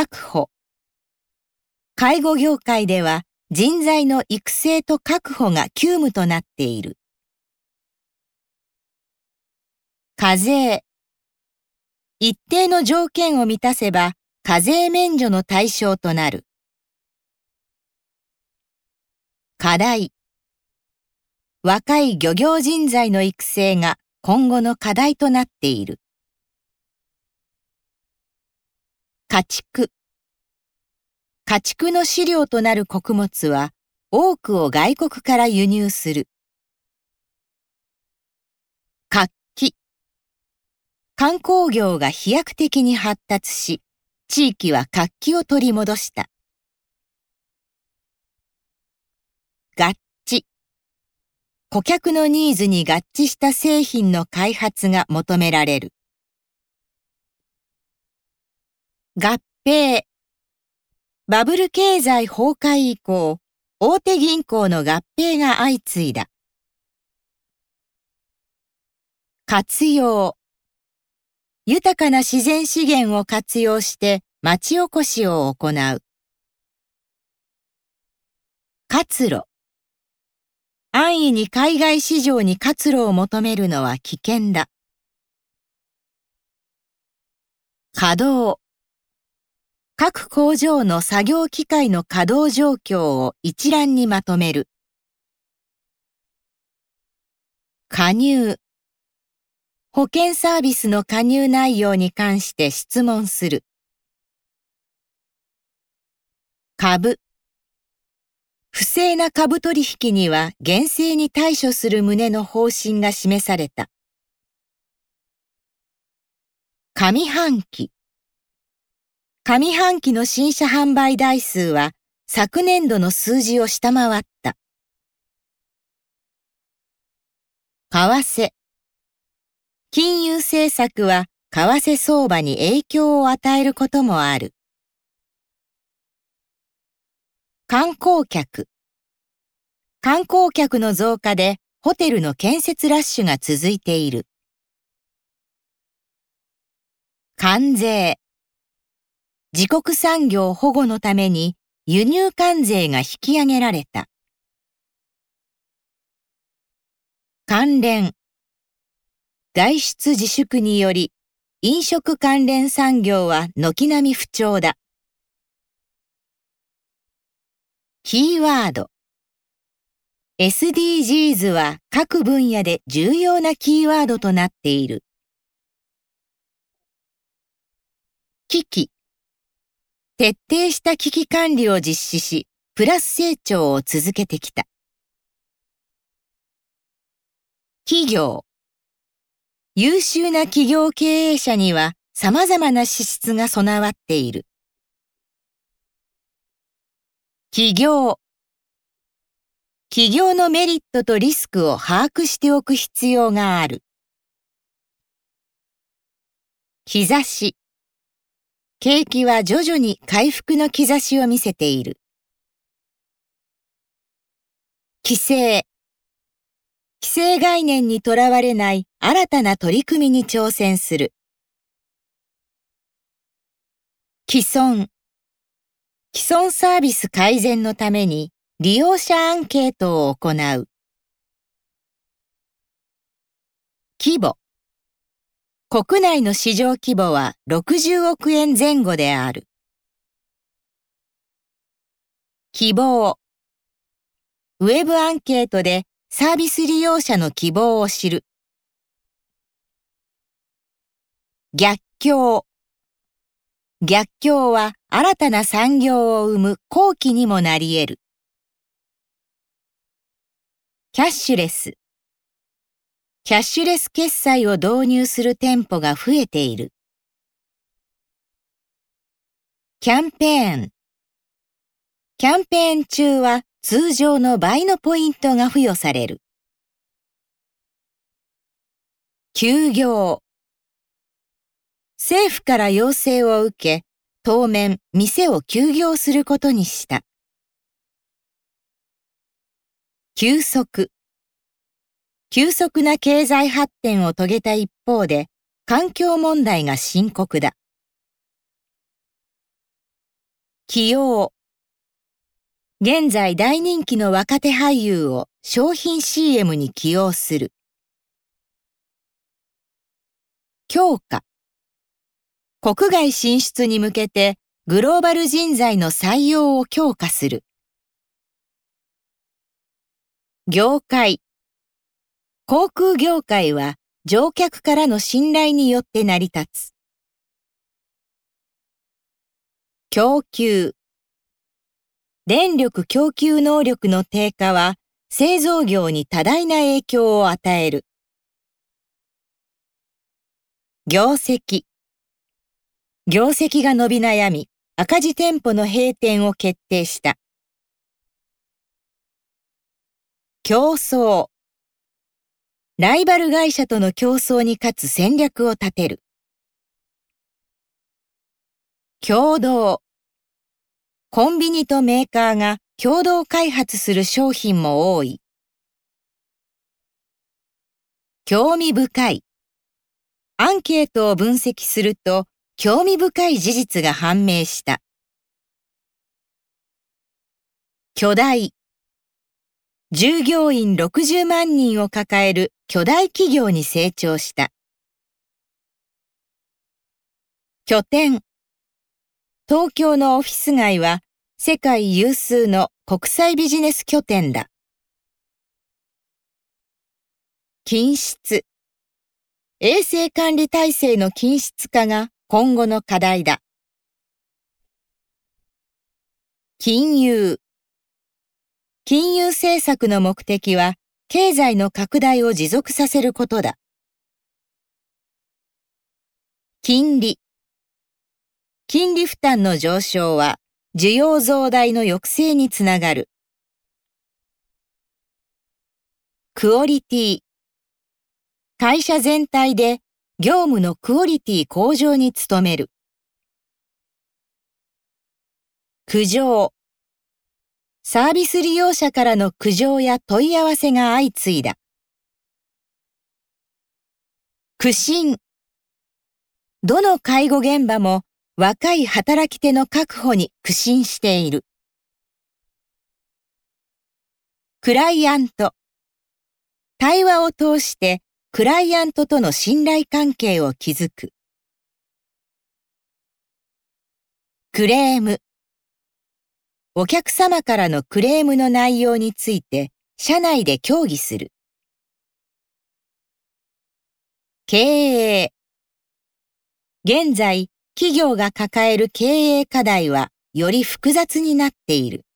確保。介護業界では人材の育成と確保が急務となっている。課税。一定の条件を満たせば課税免除の対象となる。課題。若い漁業人材の育成が今後の課題となっている。家畜。家畜の飼料となる穀物は多くを外国から輸入する。活気。観光業が飛躍的に発達し、地域は活気を取り戻した。合致。顧客のニーズに合致した製品の開発が求められる。合併。バブル経済崩壊以降、大手銀行の合併が相次いだ。活用。豊かな自然資源を活用して町おこしを行う。活路。安易に海外市場に活路を求めるのは危険だ。稼働。各工場の作業機械の稼働状況を一覧にまとめる。加入。保険サービスの加入内容に関して質問する。株。不正な株取引には厳正に対処する旨の方針が示された。上半期上半期の新車販売台数は昨年度の数字を下回った。為替金融政策は為替相場に影響を与えることもある。観光客。観光客の増加でホテルの建設ラッシュが続いている。関税。自国産業保護のために輸入関税が引き上げられた。関連。外出自粛により飲食関連産業は軒並み不調だ。キーワード SDGs は各分野で重要なキーワードとなっている。危機徹底した危機管理を実施し、プラス成長を続けてきた。企業優秀な企業経営者には様々な資質が備わっている。企業企業のメリットとリスクを把握しておく必要がある。兆し景気は徐々に回復の兆しを見せている。規制規制概念にとらわれない新たな取り組みに挑戦する。既存既存サービス改善のために利用者アンケートを行う。規模国内の市場規模は60億円前後である。希望ウェブアンケートでサービス利用者の希望を知る。逆境逆境は新たな産業を生む後期にもなり得る。キャッシュレス。キャッシュレス決済を導入する店舗が増えている。キャンペーン。キャンペーン中は通常の倍のポイントが付与される。休業。政府から要請を受け、当面店を休業することにした。急速。急速な経済発展を遂げた一方で、環境問題が深刻だ。起用。現在大人気の若手俳優を商品 CM に起用する。強化。国外進出に向けてグローバル人材の採用を強化する。業界。航空業界は乗客からの信頼によって成り立つ。供給。電力供給能力の低下は製造業に多大な影響を与える。業績。業績が伸び悩み、赤字店舗の閉店を決定した。競争。ライバル会社との競争に勝つ戦略を立てる。共同。コンビニとメーカーが共同開発する商品も多い。興味深い。アンケートを分析すると興味深い事実が判明した。巨大。従業員60万人を抱える巨大企業に成長した。拠点。東京のオフィス街は世界有数の国際ビジネス拠点だ。品質。衛生管理体制の均質化が今後の課題だ。金融。金融政策の目的は経済の拡大を持続させることだ。金利。金利負担の上昇は需要増大の抑制につながる。クオリティ。会社全体で業務のクオリティ向上に努める。苦情。サービス利用者からの苦情や問い合わせが相次いだ。苦心。どの介護現場も若い働き手の確保に苦心している。クライアント。対話を通してクライアントとの信頼関係を築く。クレーム。お客様からのクレームの内容について社内で協議する。経営現在、企業が抱える経営課題はより複雑になっている。